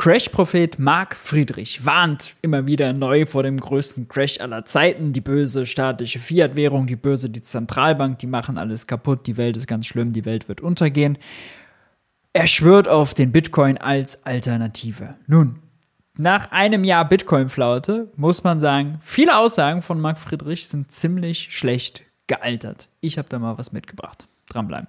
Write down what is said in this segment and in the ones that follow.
Crash-Prophet Marc Friedrich warnt immer wieder neu vor dem größten Crash aller Zeiten. Die böse staatliche Fiat-Währung, die böse die Zentralbank, die machen alles kaputt, die Welt ist ganz schlimm, die Welt wird untergehen. Er schwört auf den Bitcoin als Alternative. Nun, nach einem Jahr Bitcoin-Flaute muss man sagen, viele Aussagen von Marc Friedrich sind ziemlich schlecht gealtert. Ich habe da mal was mitgebracht. Dranbleiben.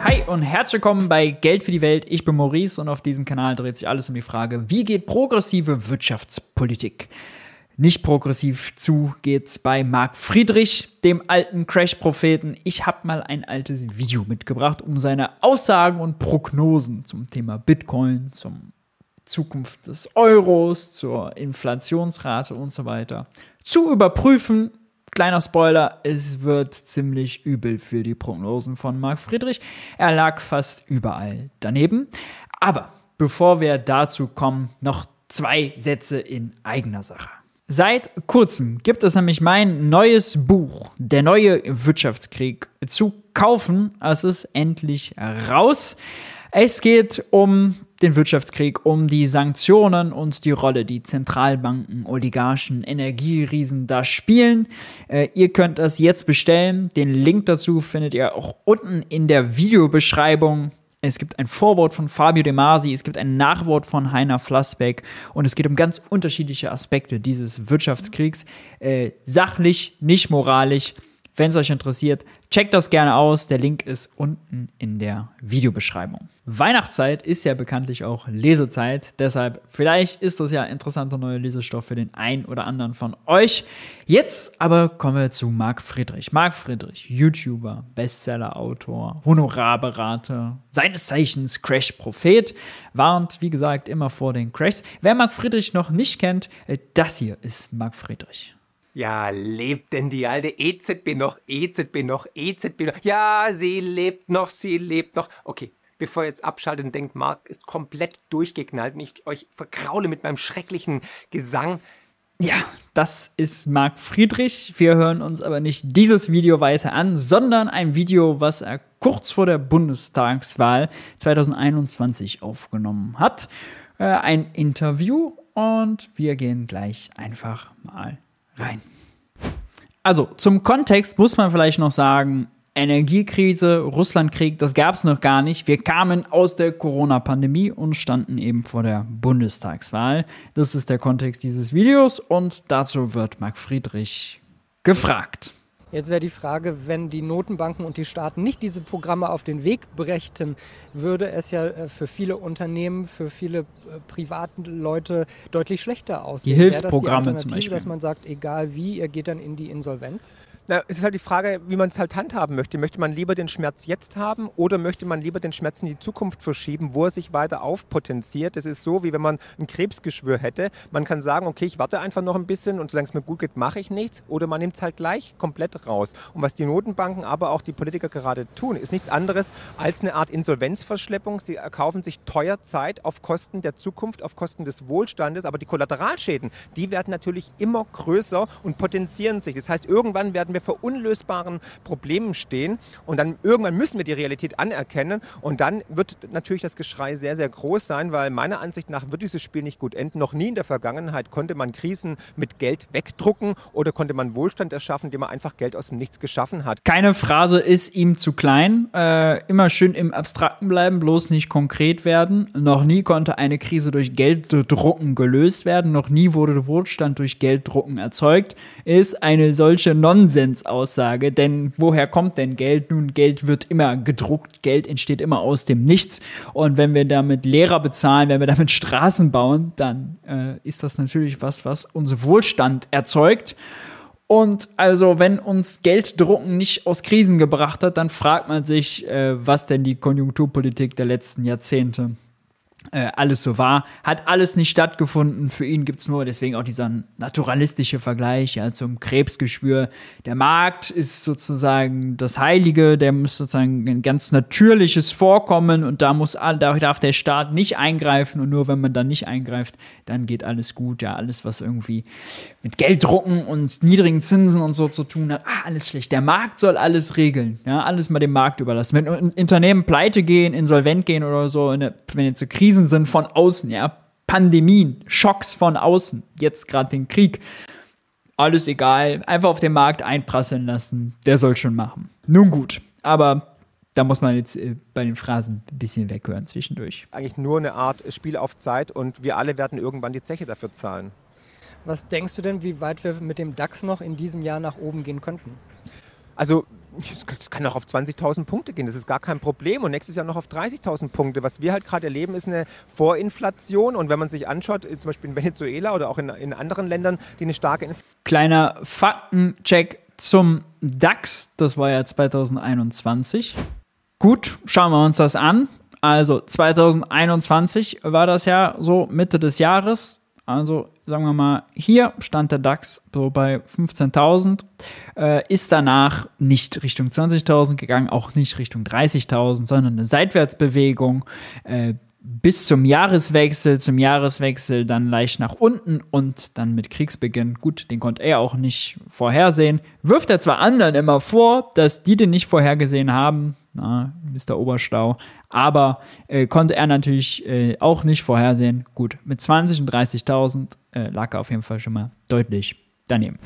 Hi und herzlich willkommen bei Geld für die Welt. Ich bin Maurice und auf diesem Kanal dreht sich alles um die Frage, wie geht progressive Wirtschaftspolitik? Nicht progressiv zu geht's bei Marc Friedrich, dem alten Crash-Propheten. Ich habe mal ein altes Video mitgebracht, um seine Aussagen und Prognosen zum Thema Bitcoin, zum Zukunft des Euros, zur Inflationsrate und so weiter zu überprüfen Kleiner Spoiler, es wird ziemlich übel für die Prognosen von Marc Friedrich. Er lag fast überall daneben. Aber bevor wir dazu kommen, noch zwei Sätze in eigener Sache. Seit kurzem gibt es nämlich mein neues Buch, Der neue Wirtschaftskrieg, zu kaufen. Es ist endlich raus. Es geht um den Wirtschaftskrieg, um die Sanktionen und die Rolle, die Zentralbanken, Oligarchen, Energieriesen da spielen. Äh, ihr könnt das jetzt bestellen. Den Link dazu findet ihr auch unten in der Videobeschreibung. Es gibt ein Vorwort von Fabio De Masi, es gibt ein Nachwort von Heiner Flassbeck und es geht um ganz unterschiedliche Aspekte dieses Wirtschaftskriegs. Äh, sachlich, nicht moralisch. Wenn es euch interessiert, checkt das gerne aus. Der Link ist unten in der Videobeschreibung. Weihnachtszeit ist ja bekanntlich auch Lesezeit. Deshalb, vielleicht ist das ja interessanter neuer Lesestoff für den einen oder anderen von euch. Jetzt aber kommen wir zu Marc Friedrich. Marc Friedrich, YouTuber, Bestseller-Autor, Honorarberater, seines Zeichens Crash-Prophet, warnt, wie gesagt, immer vor den Crashs. Wer Marc Friedrich noch nicht kennt, äh, das hier ist Marc Friedrich. Ja, lebt denn die alte EZB noch, EZB noch, EZB noch? Ja, sie lebt noch, sie lebt noch. Okay, bevor ihr jetzt abschaltet und denkt, Marc ist komplett durchgeknallt und ich euch verkraule mit meinem schrecklichen Gesang. Ja, das ist Marc Friedrich. Wir hören uns aber nicht dieses Video weiter an, sondern ein Video, was er kurz vor der Bundestagswahl 2021 aufgenommen hat. Äh, ein Interview und wir gehen gleich einfach mal rein. Also zum Kontext muss man vielleicht noch sagen, Energiekrise, Russlandkrieg, das gab es noch gar nicht. Wir kamen aus der Corona-Pandemie und standen eben vor der Bundestagswahl. Das ist der Kontext dieses Videos und dazu wird Marc Friedrich gefragt. Jetzt wäre die Frage, wenn die Notenbanken und die Staaten nicht diese Programme auf den Weg brächten, würde es ja äh, für viele Unternehmen, für viele äh, privaten Leute deutlich schlechter aussehen. Die Hilfsprogramme die zum Beispiel. Dass man sagt, egal wie, ihr geht dann in die Insolvenz? Na, es ist halt die Frage, wie man es halt handhaben möchte. Möchte man lieber den Schmerz jetzt haben oder möchte man lieber den Schmerz in die Zukunft verschieben, wo er sich weiter aufpotenziert? Das ist so, wie wenn man ein Krebsgeschwür hätte. Man kann sagen, okay, ich warte einfach noch ein bisschen und solange es mir gut geht, mache ich nichts. Oder man nimmt es halt gleich komplett raus. Und was die Notenbanken, aber auch die Politiker gerade tun, ist nichts anderes als eine Art Insolvenzverschleppung. Sie erkaufen sich teuer Zeit auf Kosten der Zukunft, auf Kosten des Wohlstandes. Aber die Kollateralschäden, die werden natürlich immer größer und potenzieren sich. Das heißt, irgendwann werden wir wir vor unlösbaren Problemen stehen und dann irgendwann müssen wir die Realität anerkennen und dann wird natürlich das Geschrei sehr, sehr groß sein, weil meiner Ansicht nach wird dieses Spiel nicht gut enden. Noch nie in der Vergangenheit konnte man Krisen mit Geld wegdrucken oder konnte man Wohlstand erschaffen, indem man einfach Geld aus dem Nichts geschaffen hat. Keine Phrase ist ihm zu klein. Äh, immer schön im Abstrakten bleiben, bloß nicht konkret werden. Noch nie konnte eine Krise durch Gelddrucken gelöst werden. Noch nie wurde Wohlstand durch Gelddrucken erzeugt. Ist eine solche Nonsens Nonsensaussage, denn woher kommt denn Geld? Nun, Geld wird immer gedruckt, Geld entsteht immer aus dem Nichts. Und wenn wir damit Lehrer bezahlen, wenn wir damit Straßen bauen, dann äh, ist das natürlich was, was uns Wohlstand erzeugt. Und also, wenn uns Gelddrucken nicht aus Krisen gebracht hat, dann fragt man sich, äh, was denn die Konjunkturpolitik der letzten Jahrzehnte äh, alles so war. Hat alles nicht stattgefunden. Für ihn gibt es nur, deswegen auch dieser naturalistische Vergleich ja, zum Krebsgeschwür. Der Markt ist sozusagen das Heilige, der muss sozusagen ein ganz natürliches Vorkommen und da muss da darf der Staat nicht eingreifen und nur wenn man dann nicht eingreift, dann geht alles gut. Ja, alles, was irgendwie mit Gelddrucken und niedrigen Zinsen und so zu tun hat, ah, alles schlecht. Der Markt soll alles regeln. Ja, alles mal dem Markt überlassen. Wenn Unternehmen pleite gehen, insolvent gehen oder so, wenn jetzt so Krisen Krisen sind von außen, ja. Pandemien, Schocks von außen, jetzt gerade den Krieg. Alles egal, einfach auf den Markt einprasseln lassen, der soll schon machen. Nun gut, aber da muss man jetzt äh, bei den Phrasen ein bisschen weghören zwischendurch. Eigentlich nur eine Art Spiel auf Zeit und wir alle werden irgendwann die Zeche dafür zahlen. Was denkst du denn, wie weit wir mit dem DAX noch in diesem Jahr nach oben gehen könnten? Also es kann auch auf 20.000 Punkte gehen, das ist gar kein Problem. Und nächstes Jahr noch auf 30.000 Punkte. Was wir halt gerade erleben, ist eine Vorinflation. Und wenn man sich anschaut, äh, zum Beispiel in Venezuela oder auch in, in anderen Ländern, die eine starke Inflation. Kleiner Faktencheck zum DAX, das war ja 2021. Gut, schauen wir uns das an. Also 2021 war das ja so Mitte des Jahres. Also sagen wir mal, hier stand der DAX so bei 15.000, äh, ist danach nicht Richtung 20.000 gegangen, auch nicht Richtung 30.000, sondern eine Seitwärtsbewegung äh, bis zum Jahreswechsel, zum Jahreswechsel dann leicht nach unten und dann mit Kriegsbeginn, gut, den konnte er auch nicht vorhersehen, wirft er zwar anderen immer vor, dass die den nicht vorhergesehen haben, na, Mr. Oberstau. Aber äh, konnte er natürlich äh, auch nicht vorhersehen. Gut, mit 20 und 30.000 äh, lag er auf jeden Fall schon mal deutlich daneben.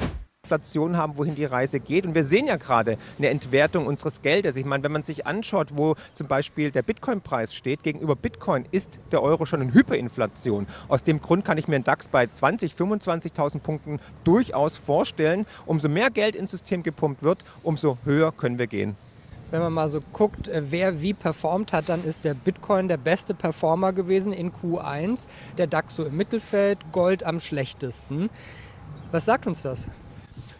Inflation haben, wohin die Reise geht. Und wir sehen ja gerade eine Entwertung unseres Geldes. Ich meine, wenn man sich anschaut, wo zum Beispiel der Bitcoin-Preis steht, gegenüber Bitcoin ist der Euro schon in Hyperinflation. Aus dem Grund kann ich mir einen DAX bei 20.000, 25.000 Punkten durchaus vorstellen. Umso mehr Geld ins System gepumpt wird, umso höher können wir gehen wenn man mal so guckt, äh, wer wie performt hat, dann ist der Bitcoin der beste Performer gewesen in Q1, der DAX so im Mittelfeld, Gold am schlechtesten. Was sagt uns das?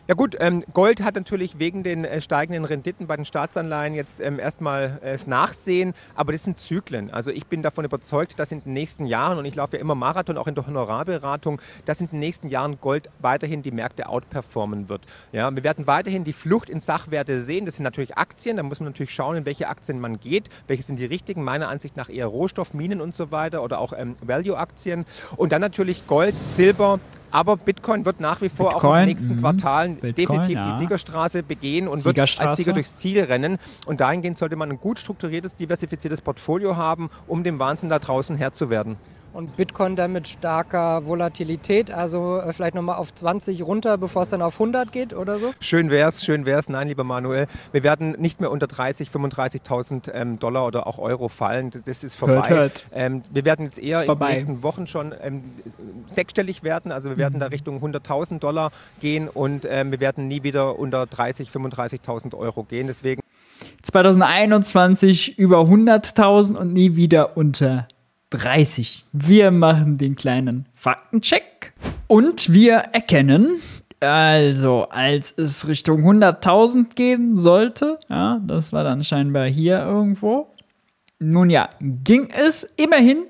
Ja gut, ähm, Gold hat natürlich wegen den äh, steigenden Renditen bei den Staatsanleihen jetzt ähm, erstmal äh, das Nachsehen, aber das sind Zyklen. Also ich bin davon überzeugt, dass in den nächsten Jahren, und ich laufe ja immer Marathon, auch in der Honorarberatung, dass in den nächsten Jahren Gold weiterhin die Märkte outperformen wird. Ja, wir werden weiterhin die Flucht in Sachwerte sehen. Das sind natürlich Aktien, da muss man natürlich schauen, in welche Aktien man geht. Welche sind die richtigen? Meiner Ansicht nach eher Rohstoff, Minen und so weiter oder auch ähm, Value-Aktien. Und dann natürlich Gold, Silber, aber Bitcoin wird nach wie vor Bitcoin, auch in den nächsten mh. Quartalen Bitcoin, definitiv ja. die Siegerstraße begehen und wird als Sieger durchs Ziel rennen. Und dahingehend sollte man ein gut strukturiertes, diversifiziertes Portfolio haben, um dem Wahnsinn da draußen Herr zu werden und Bitcoin dann mit starker Volatilität, also äh, vielleicht nochmal auf 20 runter, bevor es dann auf 100 geht oder so? Schön wär's, schön wär's. Nein, lieber Manuel, wir werden nicht mehr unter 30, 35.000 ähm, Dollar oder auch Euro fallen. Das ist vorbei. Hört, hört. Ähm, wir werden jetzt eher in den nächsten Wochen schon ähm, sechsstellig werden, also wir werden mhm. da Richtung 100.000 Dollar gehen und ähm, wir werden nie wieder unter 30, 35.000 Euro gehen. Deswegen 2021 über 100.000 und nie wieder unter 30. Wir machen den kleinen Faktencheck und wir erkennen, also als es Richtung 100.000 gehen sollte, ja, das war dann scheinbar hier irgendwo. Nun ja, ging es immerhin,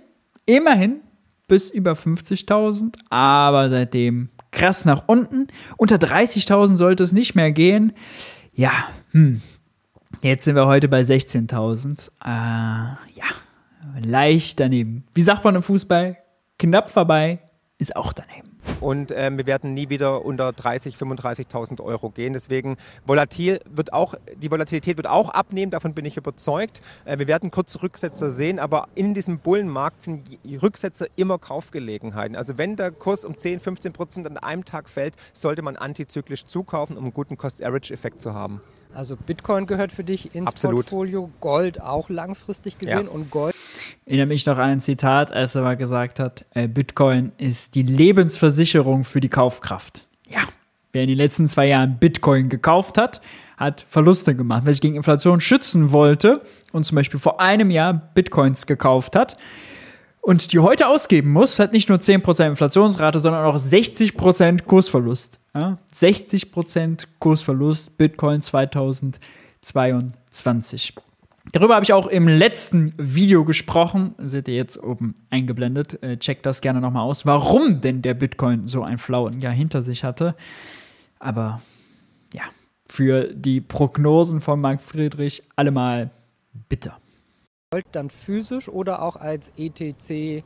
immerhin bis über 50.000, aber seitdem krass nach unten. Unter 30.000 sollte es nicht mehr gehen. Ja, hm. Jetzt sind wir heute bei 16.000. Äh, ja, leicht daneben. Wie sagt man im Fußball? Knapp vorbei ist auch daneben. Und äh, wir werden nie wieder unter 30.000, 35.000 Euro gehen. Deswegen volatil wird auch, die Volatilität wird auch abnehmen, davon bin ich überzeugt. Äh, wir werden kurze Rücksetzer sehen, aber in diesem Bullenmarkt sind die Rücksetzer immer Kaufgelegenheiten. Also wenn der Kurs um 10, 15 Prozent an einem Tag fällt, sollte man antizyklisch zukaufen, um einen guten Cost-Average-Effekt zu haben. Also Bitcoin gehört für dich ins Absolut. Portfolio, Gold auch langfristig gesehen ja. und Gold. Ich erinnere mich noch an ein Zitat, als er mal gesagt hat, äh, Bitcoin ist die Lebensversicherung für die Kaufkraft. Ja, wer in den letzten zwei Jahren Bitcoin gekauft hat, hat Verluste gemacht. Wer sich gegen Inflation schützen wollte und zum Beispiel vor einem Jahr Bitcoins gekauft hat, und die heute ausgeben muss, hat nicht nur 10% Inflationsrate, sondern auch 60% Kursverlust. Ja? 60% Kursverlust Bitcoin 2022. Darüber habe ich auch im letzten Video gesprochen. Seht ihr jetzt oben eingeblendet. Äh, checkt das gerne nochmal aus, warum denn der Bitcoin so ein flauen Jahr hinter sich hatte. Aber ja, für die Prognosen von Marc Friedrich allemal bitter. Dann physisch oder auch als ETC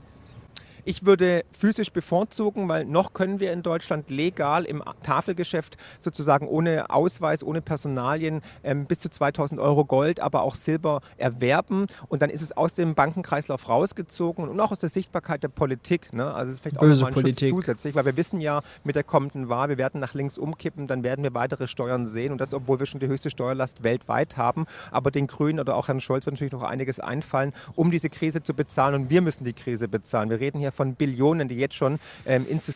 ich würde physisch bevorzugen, weil noch können wir in Deutschland legal im Tafelgeschäft sozusagen ohne Ausweis, ohne Personalien ähm, bis zu 2000 Euro Gold, aber auch Silber erwerben. Und dann ist es aus dem Bankenkreislauf rausgezogen und auch aus der Sichtbarkeit der Politik. Ne? Also es ist vielleicht Böse auch mal ein Schutz zusätzlich, weil wir wissen ja mit der kommenden Wahl, wir werden nach links umkippen, dann werden wir weitere Steuern sehen. Und das, obwohl wir schon die höchste Steuerlast weltweit haben. Aber den Grünen oder auch Herrn Scholz wird natürlich noch einiges einfallen, um diese Krise zu bezahlen. Und wir müssen die Krise bezahlen. Wir reden hier von Billionen, die jetzt schon ähm, ins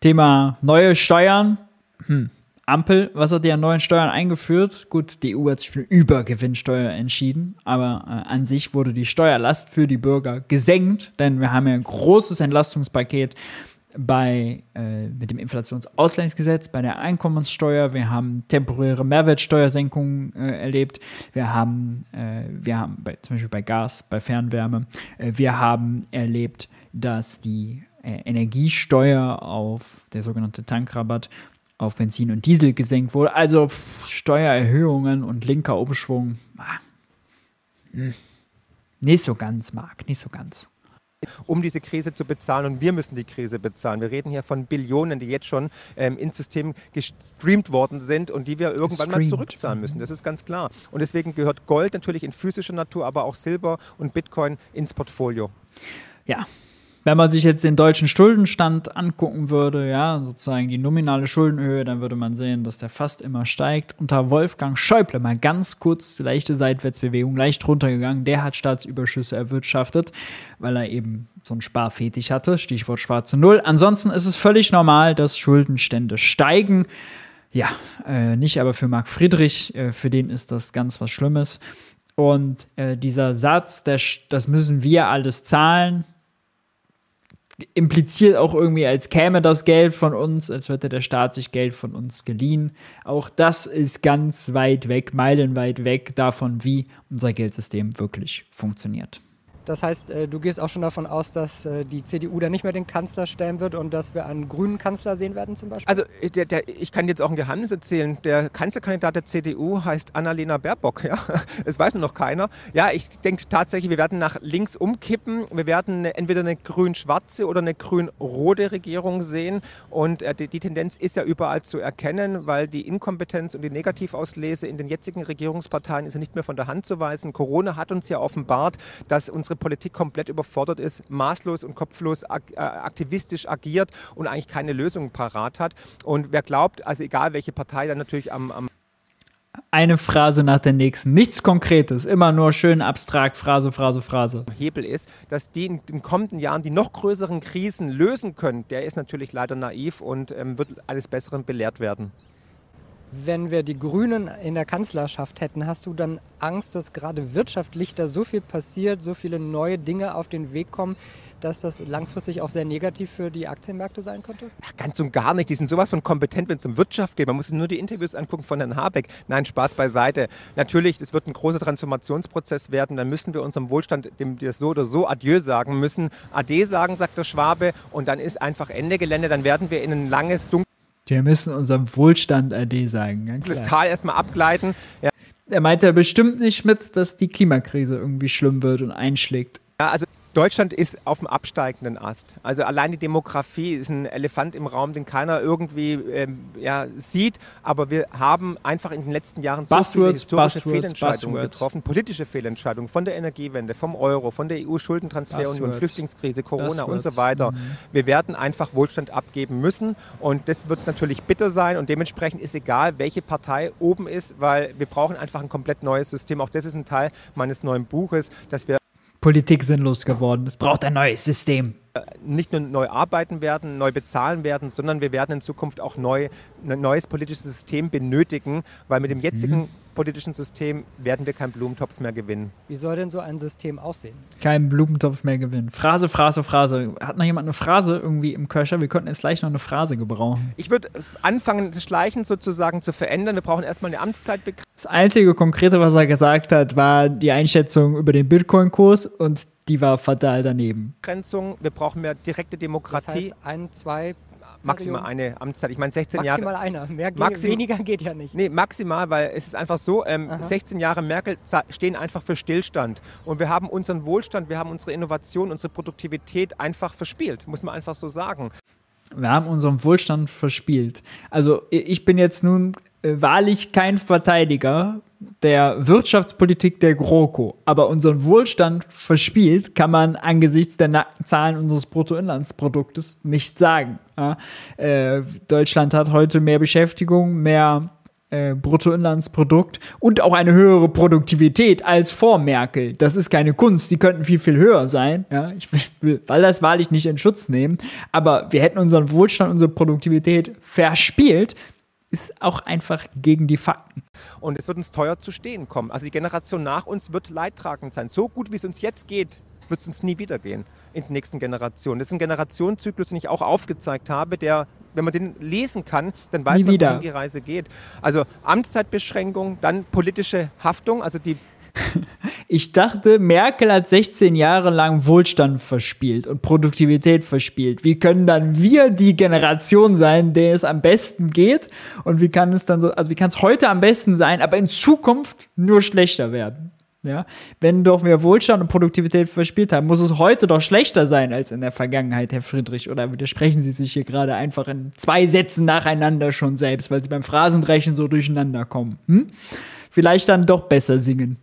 Thema neue Steuern. Hm. Ampel, was hat die an neuen Steuern eingeführt? Gut, die EU hat sich für Übergewinnsteuer entschieden, aber äh, an sich wurde die Steuerlast für die Bürger gesenkt, denn wir haben ja ein großes Entlastungspaket bei, äh, mit dem Inflationsausgleichsgesetz, bei der Einkommenssteuer, wir haben temporäre Mehrwertsteuersenkungen äh, erlebt, wir haben, äh, wir haben bei, zum Beispiel bei Gas, bei Fernwärme, äh, wir haben erlebt, dass die äh, Energiesteuer auf der sogenannte Tankrabatt auf Benzin und Diesel gesenkt wurde. Also pff, Steuererhöhungen und linker Umschwung. Ah, hm, nicht so ganz, Marc, nicht so ganz um diese Krise zu bezahlen und wir müssen die Krise bezahlen. Wir reden hier von Billionen, die jetzt schon ähm, ins System gestreamt worden sind und die wir irgendwann Streamed. mal zurückzahlen müssen. Das ist ganz klar. Und deswegen gehört Gold natürlich in physischer Natur, aber auch Silber und Bitcoin ins Portfolio. Ja, wenn man sich jetzt den deutschen Schuldenstand angucken würde, ja, sozusagen die nominale Schuldenhöhe, dann würde man sehen, dass der fast immer steigt. Unter Wolfgang Schäuble mal ganz kurz leichte Seitwärtsbewegung, leicht runtergegangen. Der hat Staatsüberschüsse erwirtschaftet, weil er eben so einen Sparfetig hatte. Stichwort schwarze Null. Ansonsten ist es völlig normal, dass Schuldenstände steigen. Ja, äh, nicht aber für Marc Friedrich, äh, für den ist das ganz was Schlimmes. Und äh, dieser Satz, der, das müssen wir alles zahlen, impliziert auch irgendwie, als käme das Geld von uns, als hätte der Staat sich Geld von uns geliehen. Auch das ist ganz weit weg, meilenweit weg davon, wie unser Geldsystem wirklich funktioniert. Das heißt, äh, du gehst auch schon davon aus, dass äh, die CDU dann nicht mehr den Kanzler stellen wird und dass wir einen grünen Kanzler sehen werden zum Beispiel? Also äh, der, der, ich kann jetzt auch ein Geheimnis erzählen. Der Kanzlerkandidat der CDU heißt Annalena Baerbock. Ja? Das weiß nur noch keiner. Ja, ich denke tatsächlich, wir werden nach links umkippen. Wir werden entweder eine grün-schwarze oder eine grün-rote Regierung sehen. Und die, die Tendenz ist ja überall zu erkennen, weil die Inkompetenz und die Negativauslese in den jetzigen Regierungsparteien ist ja nicht mehr von der Hand zu weisen. Corona hat uns ja offenbart, dass unsere Politik komplett überfordert ist, maßlos und kopflos äh, aktivistisch agiert und eigentlich keine Lösung parat hat. Und wer glaubt, also egal welche Partei dann natürlich am, am eine Phrase nach der nächsten. Nichts Konkretes, immer nur schön abstrakt, Phrase, Phrase, Phrase. Hebel ist, dass die in den kommenden Jahren die noch größeren Krisen lösen können, der ist natürlich leider naiv und ähm, wird eines Besseren belehrt werden. Wenn wir die Grünen in der Kanzlerschaft hätten, hast du dann Angst, dass gerade wirtschaftlich da so viel passiert, so viele neue Dinge auf den Weg kommen, dass das langfristig auch sehr negativ für die Aktienmärkte sein könnte? Ach, ganz und gar nicht. Die sind sowas von kompetent, wenn es um Wirtschaft geht. Man muss sich nur die Interviews angucken von Herrn Habeck. Nein, Spaß beiseite. Natürlich, es wird ein großer Transformationsprozess werden. Dann müssen wir unserem Wohlstand, dem wir so oder so Adieu sagen müssen, Ade sagen, sagt der Schwabe. Und dann ist einfach Ende Gelände. Dann werden wir in ein langes, dunkles wir müssen unserem Wohlstand AD sagen. Das Tal erstmal abgleiten. Ja. Er meint ja bestimmt nicht mit, dass die Klimakrise irgendwie schlimm wird und einschlägt. Ja, also Deutschland ist auf dem absteigenden Ast. Also allein die Demografie ist ein Elefant im Raum, den keiner irgendwie ähm, ja, sieht. Aber wir haben einfach in den letzten Jahren so Buzzwords, viele historische Buzzwords, Fehlentscheidungen Buzzwords. getroffen, politische Fehlentscheidungen von der Energiewende, vom Euro, von der EU-Schuldentransferunion, Flüchtlingskrise, Corona und so weiter. Mhm. Wir werden einfach Wohlstand abgeben müssen und das wird natürlich bitter sein und dementsprechend ist egal, welche Partei oben ist, weil wir brauchen einfach ein komplett neues System. Auch das ist ein Teil meines neuen Buches, dass wir Politik sinnlos geworden. Es braucht ein neues System. Nicht nur neu arbeiten werden, neu bezahlen werden, sondern wir werden in Zukunft auch neu, ein neues politisches System benötigen, weil mit dem jetzigen mhm politischen System werden wir keinen Blumentopf mehr gewinnen. Wie soll denn so ein System aussehen? Kein Blumentopf mehr gewinnen. Phrase, Phrase, Phrase. Hat noch jemand eine Phrase irgendwie im Köcher? Wir könnten jetzt gleich noch eine Phrase gebrauchen. Ich würde anfangen, das Schleichen sozusagen zu verändern. Wir brauchen erstmal eine Amtszeitbegrenzung. Das einzige Konkrete, was er gesagt hat, war die Einschätzung über den Bitcoin-Kurs und die war fatal daneben. Wir brauchen mehr direkte Demokratie. Das heißt, ein, zwei Maximal eine Amtszeit. Ich meine, 16 maximal Jahre. Maximal einer. Mehr Maxim weniger geht ja nicht. Nee, maximal, weil es ist einfach so, ähm, 16 Jahre Merkel stehen einfach für Stillstand. Und wir haben unseren Wohlstand, wir haben unsere Innovation, unsere Produktivität einfach verspielt, muss man einfach so sagen. Wir haben unseren Wohlstand verspielt. Also ich bin jetzt nun äh, wahrlich kein Verteidiger der Wirtschaftspolitik der GroKo, aber unseren Wohlstand verspielt, kann man angesichts der nackten Zahlen unseres Bruttoinlandsproduktes nicht sagen. Ja? Äh, Deutschland hat heute mehr Beschäftigung, mehr äh, Bruttoinlandsprodukt und auch eine höhere Produktivität als vor Merkel. Das ist keine Kunst, die könnten viel, viel höher sein. Ja? Ich will, will das wahrlich nicht in Schutz nehmen, aber wir hätten unseren Wohlstand, unsere Produktivität verspielt, ist auch einfach gegen die Fakten. Und es wird uns teuer zu stehen kommen. Also die Generation nach uns wird leidtragend sein. So gut wie es uns jetzt geht, wird es uns nie wieder gehen in den nächsten Generationen. Das ist ein Generationenzyklus, den ich auch aufgezeigt habe, der, wenn man den lesen kann, dann weiß nie man, wohin die Reise geht. Also Amtszeitbeschränkung, dann politische Haftung, also die Ich dachte, Merkel hat 16 Jahre lang Wohlstand verspielt und Produktivität verspielt. Wie können dann wir die Generation sein, der es am besten geht? Und wie kann es dann so, also wie kann es heute am besten sein, aber in Zukunft nur schlechter werden? Ja, wenn doch wir Wohlstand und Produktivität verspielt haben, muss es heute doch schlechter sein als in der Vergangenheit, Herr Friedrich. Oder widersprechen Sie sich hier gerade einfach in zwei Sätzen nacheinander schon selbst, weil Sie beim Phrasendrechen so durcheinander kommen? Hm? Vielleicht dann doch besser singen.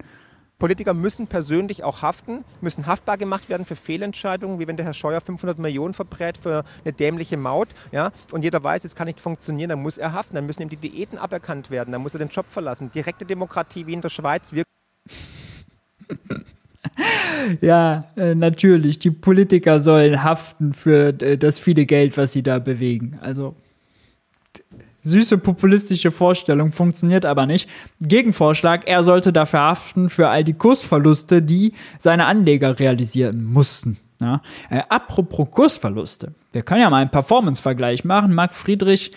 Politiker müssen persönlich auch haften, müssen haftbar gemacht werden für Fehlentscheidungen, wie wenn der Herr Scheuer 500 Millionen verbrät für eine dämliche Maut. Ja? Und jeder weiß, es kann nicht funktionieren, dann muss er haften, dann müssen ihm die Diäten aberkannt werden, dann muss er den Job verlassen. Direkte Demokratie wie in der Schweiz. Wir ja, äh, natürlich. Die Politiker sollen haften für äh, das viele Geld, was sie da bewegen. Also süße populistische Vorstellung, funktioniert aber nicht. Gegenvorschlag, er sollte dafür haften für all die Kursverluste, die seine Anleger realisieren mussten. Ja, äh, apropos Kursverluste, wir können ja mal einen Performance-Vergleich machen. Marc Friedrich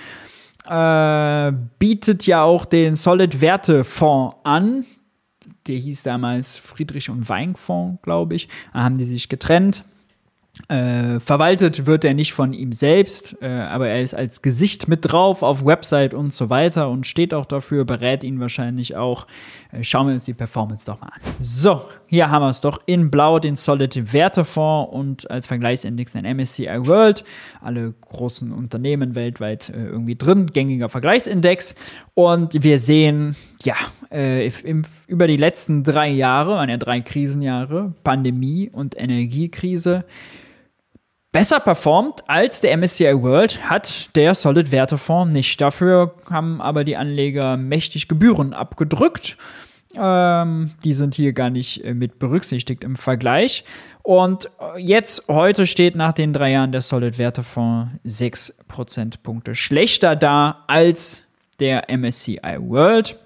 äh, bietet ja auch den Solid-Werte-Fonds an. Der hieß damals Friedrich und Weinfonds, glaube ich. Da haben die sich getrennt. Äh, verwaltet wird er nicht von ihm selbst, äh, aber er ist als Gesicht mit drauf auf Website und so weiter und steht auch dafür, berät ihn wahrscheinlich auch. Äh, schauen wir uns die Performance doch mal an. So, hier haben wir es doch in Blau den Solid Wertefonds und als Vergleichsindex ein MSCI World. Alle großen Unternehmen weltweit äh, irgendwie drin, gängiger Vergleichsindex. Und wir sehen, ja, äh, im, über die letzten drei Jahre, waren ja drei Krisenjahre, Pandemie und Energiekrise, besser performt als der MSCI World hat der Solid Wertefonds nicht. Dafür haben aber die Anleger mächtig Gebühren abgedrückt. Ähm, die sind hier gar nicht äh, mit berücksichtigt im Vergleich. Und äh, jetzt, heute steht nach den drei Jahren der Solid Wertefonds 6 Prozentpunkte schlechter da als der MSCI World.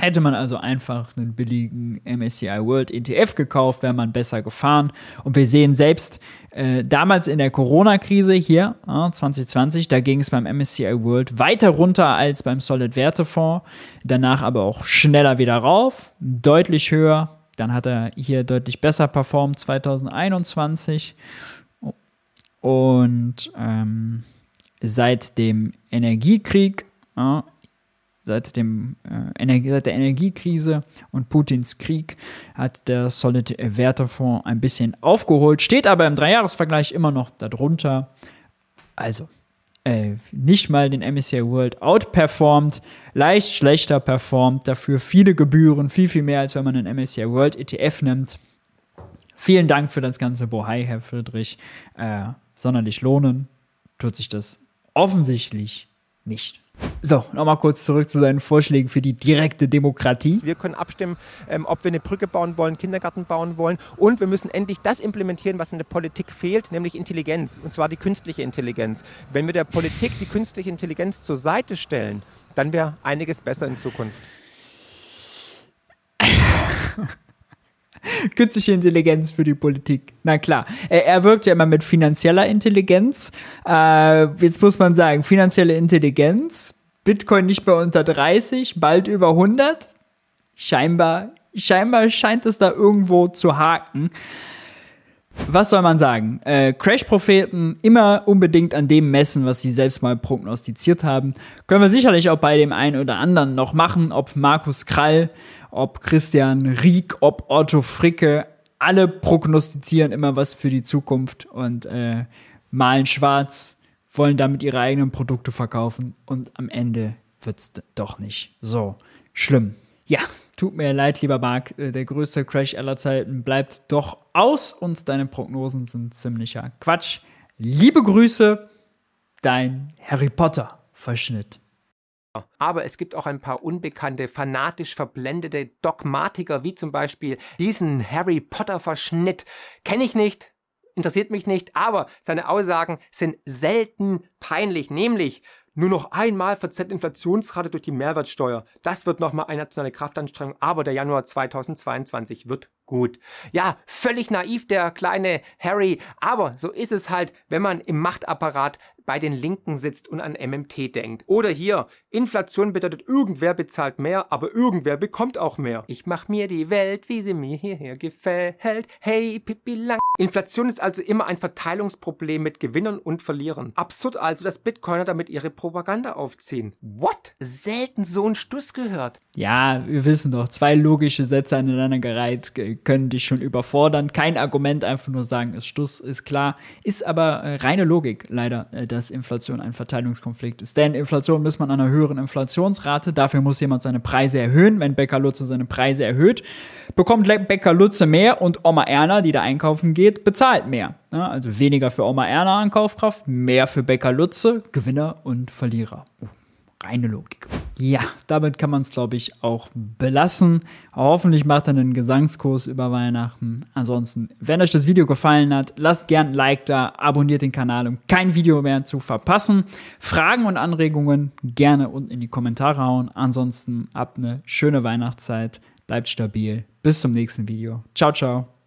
Hätte man also einfach einen billigen MSCI World ETF gekauft, wäre man besser gefahren. Und wir sehen selbst äh, damals in der Corona-Krise hier, äh, 2020, da ging es beim MSCI World weiter runter als beim Solid Wertefonds. Danach aber auch schneller wieder rauf, deutlich höher. Dann hat er hier deutlich besser performt 2021. Und ähm, seit dem Energiekrieg äh, Seit, dem, äh, seit der Energiekrise und Putins Krieg hat der Solid Wertefonds ein bisschen aufgeholt, steht aber im Dreijahresvergleich immer noch darunter. Also, äh, nicht mal den MSCI World outperformed, leicht schlechter performt, dafür viele Gebühren, viel, viel mehr, als wenn man einen MSCI World ETF nimmt. Vielen Dank für das ganze Bohai, Herr Friedrich. Äh, sonderlich lohnen tut sich das offensichtlich nicht. So, nochmal kurz zurück zu seinen Vorschlägen für die direkte Demokratie. Wir können abstimmen, ähm, ob wir eine Brücke bauen wollen, Kindergarten bauen wollen. Und wir müssen endlich das implementieren, was in der Politik fehlt, nämlich Intelligenz. Und zwar die künstliche Intelligenz. Wenn wir der Politik die künstliche Intelligenz zur Seite stellen, dann wäre einiges besser in Zukunft. Künstliche Intelligenz für die Politik. Na klar. Er, er wirbt ja immer mit finanzieller Intelligenz. Äh, jetzt muss man sagen, finanzielle Intelligenz, Bitcoin nicht mehr unter 30, bald über 100. Scheinbar, scheinbar scheint es da irgendwo zu haken. Was soll man sagen? Äh, Crash-Propheten immer unbedingt an dem messen, was sie selbst mal prognostiziert haben. Können wir sicherlich auch bei dem einen oder anderen noch machen, ob Markus Krall, ob Christian Rieck, ob Otto Fricke. Alle prognostizieren immer was für die Zukunft und äh, malen schwarz, wollen damit ihre eigenen Produkte verkaufen und am Ende wird's doch nicht so schlimm. Ja, Tut mir leid, lieber Marc, äh, der größte Crash aller Zeiten bleibt doch aus und deine Prognosen sind ziemlicher Quatsch. Liebe Grüße, dein Harry Potter-Verschnitt. Aber es gibt auch ein paar unbekannte, fanatisch verblendete Dogmatiker, wie zum Beispiel diesen Harry Potter-Verschnitt. Kenne ich nicht, interessiert mich nicht, aber seine Aussagen sind selten peinlich, nämlich nur noch einmal verzerrt Inflationsrate durch die Mehrwertsteuer. Das wird nochmal eine nationale Kraftanstrengung, aber der Januar 2022 wird gut. Ja, völlig naiv der kleine Harry, aber so ist es halt, wenn man im Machtapparat bei den Linken sitzt und an MMT denkt. Oder hier, Inflation bedeutet, irgendwer bezahlt mehr, aber irgendwer bekommt auch mehr. Ich mach mir die Welt, wie sie mir hierher gefällt. Hey, Pippi lang. Inflation ist also immer ein Verteilungsproblem mit Gewinnern und Verlierern. Absurd also, dass Bitcoiner damit ihre Propaganda aufziehen. What? Selten so ein Stuss gehört. Ja, wir wissen doch, zwei logische Sätze aneinander gereiht können dich schon überfordern. Kein Argument, einfach nur sagen, ist Stuss, ist klar. Ist aber äh, reine Logik, leider, äh, dass Inflation ein Verteilungskonflikt ist. Denn Inflation misst man an einer höheren Inflationsrate. Dafür muss jemand seine Preise erhöhen. Wenn Bäcker Lutze seine Preise erhöht, bekommt Bäcker Lutze mehr und Oma Erna, die da einkaufen geht, bezahlt mehr. Ja, also weniger für Oma Erna an Kaufkraft, mehr für Bäcker Lutze, Gewinner und Verlierer. Oh, reine Logik. Ja, damit kann man es, glaube ich, auch belassen. Hoffentlich macht er einen Gesangskurs über Weihnachten. Ansonsten, wenn euch das Video gefallen hat, lasst gern ein Like da, abonniert den Kanal, um kein Video mehr zu verpassen. Fragen und Anregungen gerne unten in die Kommentare hauen. Ansonsten habt eine schöne Weihnachtszeit, bleibt stabil. Bis zum nächsten Video. Ciao, ciao.